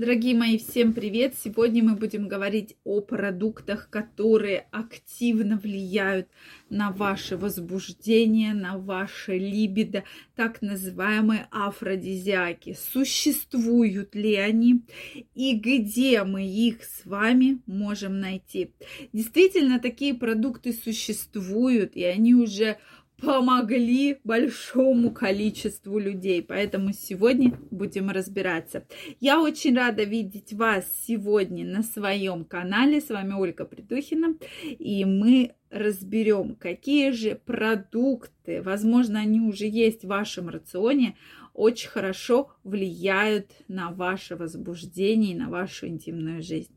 Дорогие мои, всем привет! Сегодня мы будем говорить о продуктах, которые активно влияют на ваше возбуждение, на ваше либидо, так называемые афродизиаки. Существуют ли они и где мы их с вами можем найти? Действительно, такие продукты существуют, и они уже помогли большому количеству людей. Поэтому сегодня будем разбираться. Я очень рада видеть вас сегодня на своем канале. С вами Ольга Придухина. И мы разберем, какие же продукты, возможно, они уже есть в вашем рационе, очень хорошо влияют на ваше возбуждение и на вашу интимную жизнь.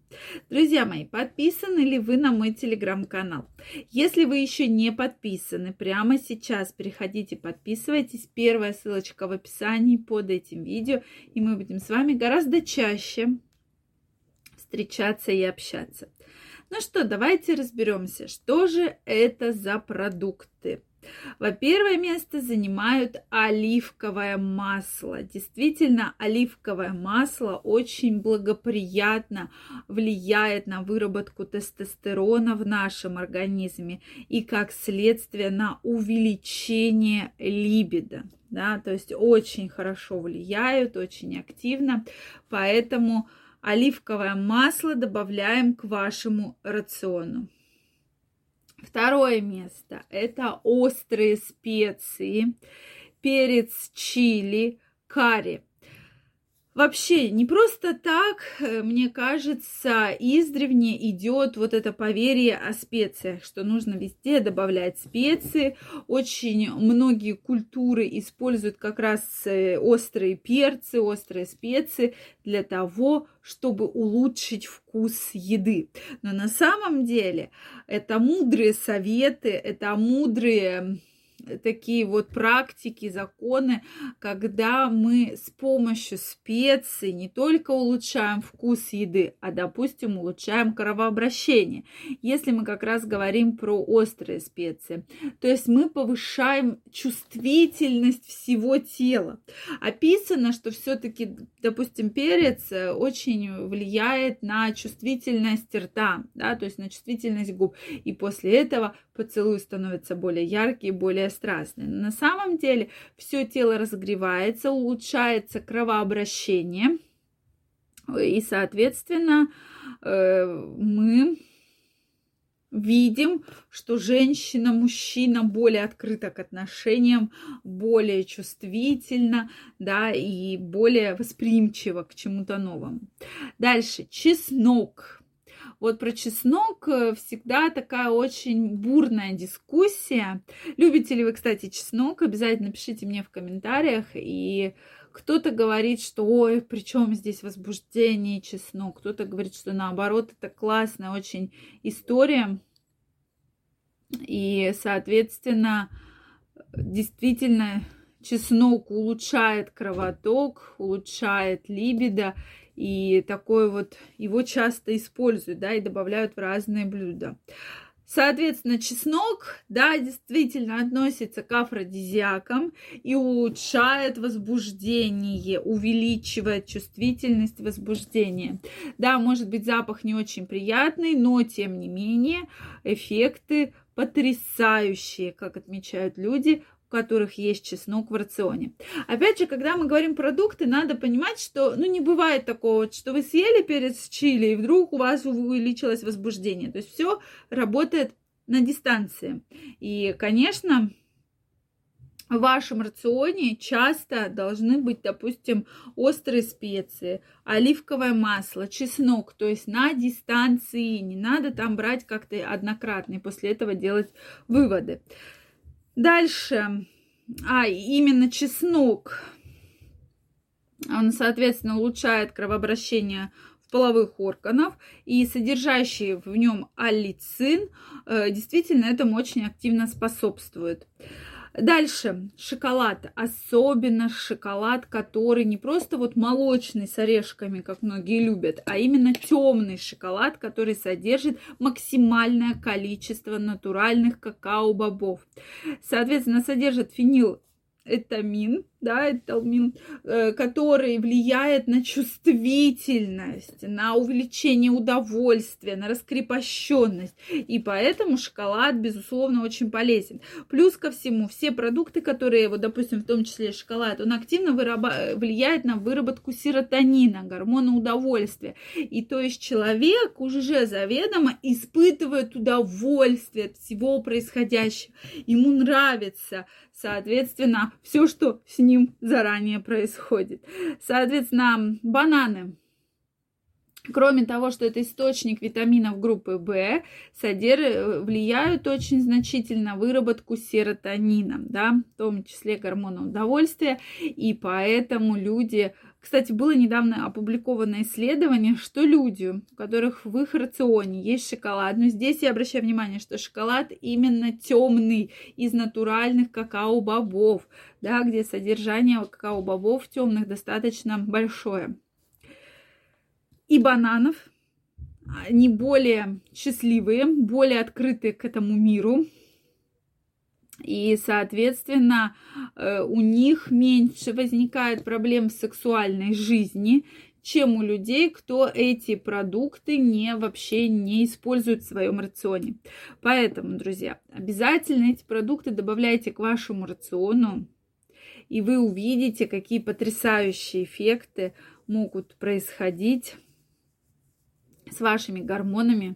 Друзья мои, подписаны ли вы на мой телеграм-канал? Если вы еще не подписаны, прямо сейчас переходите, подписывайтесь. Первая ссылочка в описании под этим видео, и мы будем с вами гораздо чаще встречаться и общаться. Ну что, давайте разберемся, что же это за продукты. Во первое место занимают оливковое масло. Действительно, оливковое масло очень благоприятно влияет на выработку тестостерона в нашем организме и, как следствие, на увеличение либидо. Да, то есть очень хорошо влияют, очень активно. Поэтому оливковое масло добавляем к вашему рациону. Второе место – это острые специи, перец чили, карри. Вообще, не просто так, э, мне кажется, издревне идет вот это поверье о специях, что нужно везде добавлять специи. Очень многие культуры используют как раз э, острые перцы, острые специи для того, чтобы улучшить вкус еды. Но на самом деле это мудрые советы, это мудрые такие вот практики, законы, когда мы с помощью специй не только улучшаем вкус еды, а, допустим, улучшаем кровообращение. Если мы как раз говорим про острые специи, то есть мы повышаем чувствительность всего тела. Описано, что все-таки, допустим, перец очень влияет на чувствительность рта, да, то есть на чувствительность губ. И после этого поцелуй становится более яркий, более страстный. На самом деле все тело разогревается, улучшается кровообращение, и, соответственно, э, мы видим, что женщина, мужчина более открыта к отношениям, более чувствительна, да, и более восприимчива к чему-то новому. Дальше, чеснок. Вот про чеснок э, всегда такая очень бурная дискуссия. Любите ли вы, кстати, чеснок? Обязательно пишите мне в комментариях. И кто-то говорит, что ой, при чем здесь возбуждение чеснок? Кто-то говорит, что наоборот, это классная очень история. И, соответственно, действительно, чеснок улучшает кровоток, улучшает либидо и такой вот его часто используют, да, и добавляют в разные блюда. Соответственно, чеснок, да, действительно относится к афродизиакам и улучшает возбуждение, увеличивает чувствительность возбуждения. Да, может быть, запах не очень приятный, но тем не менее эффекты потрясающие, как отмечают люди, которых есть чеснок в рационе. Опять же, когда мы говорим продукты, надо понимать, что ну, не бывает такого, что вы съели перец чили, и вдруг у вас увеличилось возбуждение. То есть все работает на дистанции. И, конечно, в вашем рационе часто должны быть, допустим, острые специи, оливковое масло, чеснок, то есть на дистанции. Не надо там брать как-то однократно и после этого делать выводы. Дальше, а именно чеснок, он, соответственно, улучшает кровообращение в половых органов и содержащий в нем аллицин э, действительно этому очень активно способствует. Дальше шоколад, особенно шоколад, который не просто вот молочный с орешками, как многие любят, а именно темный шоколад, который содержит максимальное количество натуральных какао-бобов. Соответственно, содержит фенил этамин, да, это талмин, э, который влияет на чувствительность, на увеличение удовольствия, на раскрепощенность. И поэтому шоколад, безусловно, очень полезен. Плюс ко всему, все продукты, которые, вот, допустим, в том числе шоколад, он активно выраба- влияет на выработку серотонина, гормона удовольствия. И то есть человек уже заведомо испытывает удовольствие от всего происходящего. Ему нравится соответственно, все, что с ним заранее происходит. Соответственно, бананы. Кроме того, что это источник витаминов группы В, содер... влияют очень значительно на выработку серотонина, да, в том числе гормона удовольствия, и поэтому люди кстати, было недавно опубликовано исследование, что люди, у которых в их рационе есть шоколад, но здесь я обращаю внимание, что шоколад именно темный, из натуральных какао-бобов, да, где содержание какао-бобов темных достаточно большое. И бананов, они более счастливые, более открыты к этому миру, и, соответственно, э, у них меньше возникает проблем в сексуальной жизни, чем у людей, кто эти продукты не вообще не использует в своем рационе. Поэтому, друзья, обязательно эти продукты добавляйте к вашему рациону, и вы увидите, какие потрясающие эффекты могут происходить с вашими гормонами,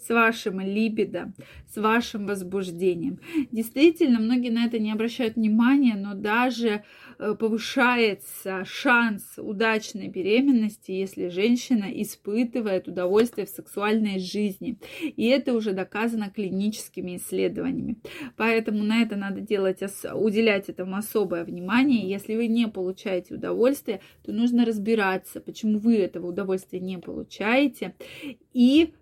с вашим либидо, с вашим возбуждением. Действительно, многие на это не обращают внимания, но даже э, повышается шанс удачной беременности, если женщина испытывает удовольствие в сексуальной жизни. И это уже доказано клиническими исследованиями. Поэтому на это надо делать, уделять этому особое внимание. Если вы не получаете удовольствие, то нужно разбираться, почему вы этого удовольствия не получаете. И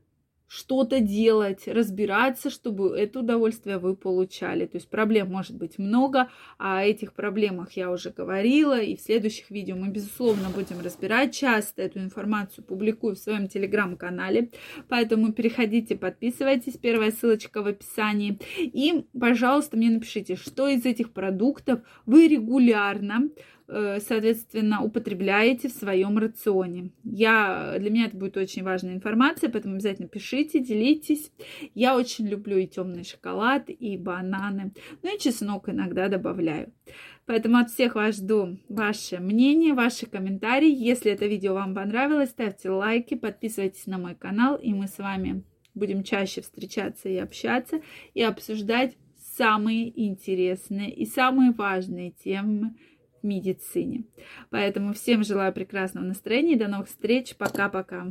что-то делать, разбираться, чтобы это удовольствие вы получали. То есть проблем может быть много, а о этих проблемах я уже говорила, и в следующих видео мы, безусловно, будем разбирать. Часто эту информацию публикую в своем телеграм-канале, поэтому переходите, подписывайтесь, первая ссылочка в описании. И, пожалуйста, мне напишите, что из этих продуктов вы регулярно соответственно, употребляете в своем рационе. Я, для меня это будет очень важная информация, поэтому обязательно пишите, делитесь. Я очень люблю и темный шоколад, и бананы. Ну и чеснок иногда добавляю. Поэтому от всех вас жду ваше мнение, ваши комментарии. Если это видео вам понравилось, ставьте лайки, подписывайтесь на мой канал, и мы с вами будем чаще встречаться и общаться, и обсуждать самые интересные и самые важные темы медицине. Поэтому всем желаю прекрасного настроения. До новых встреч. Пока-пока.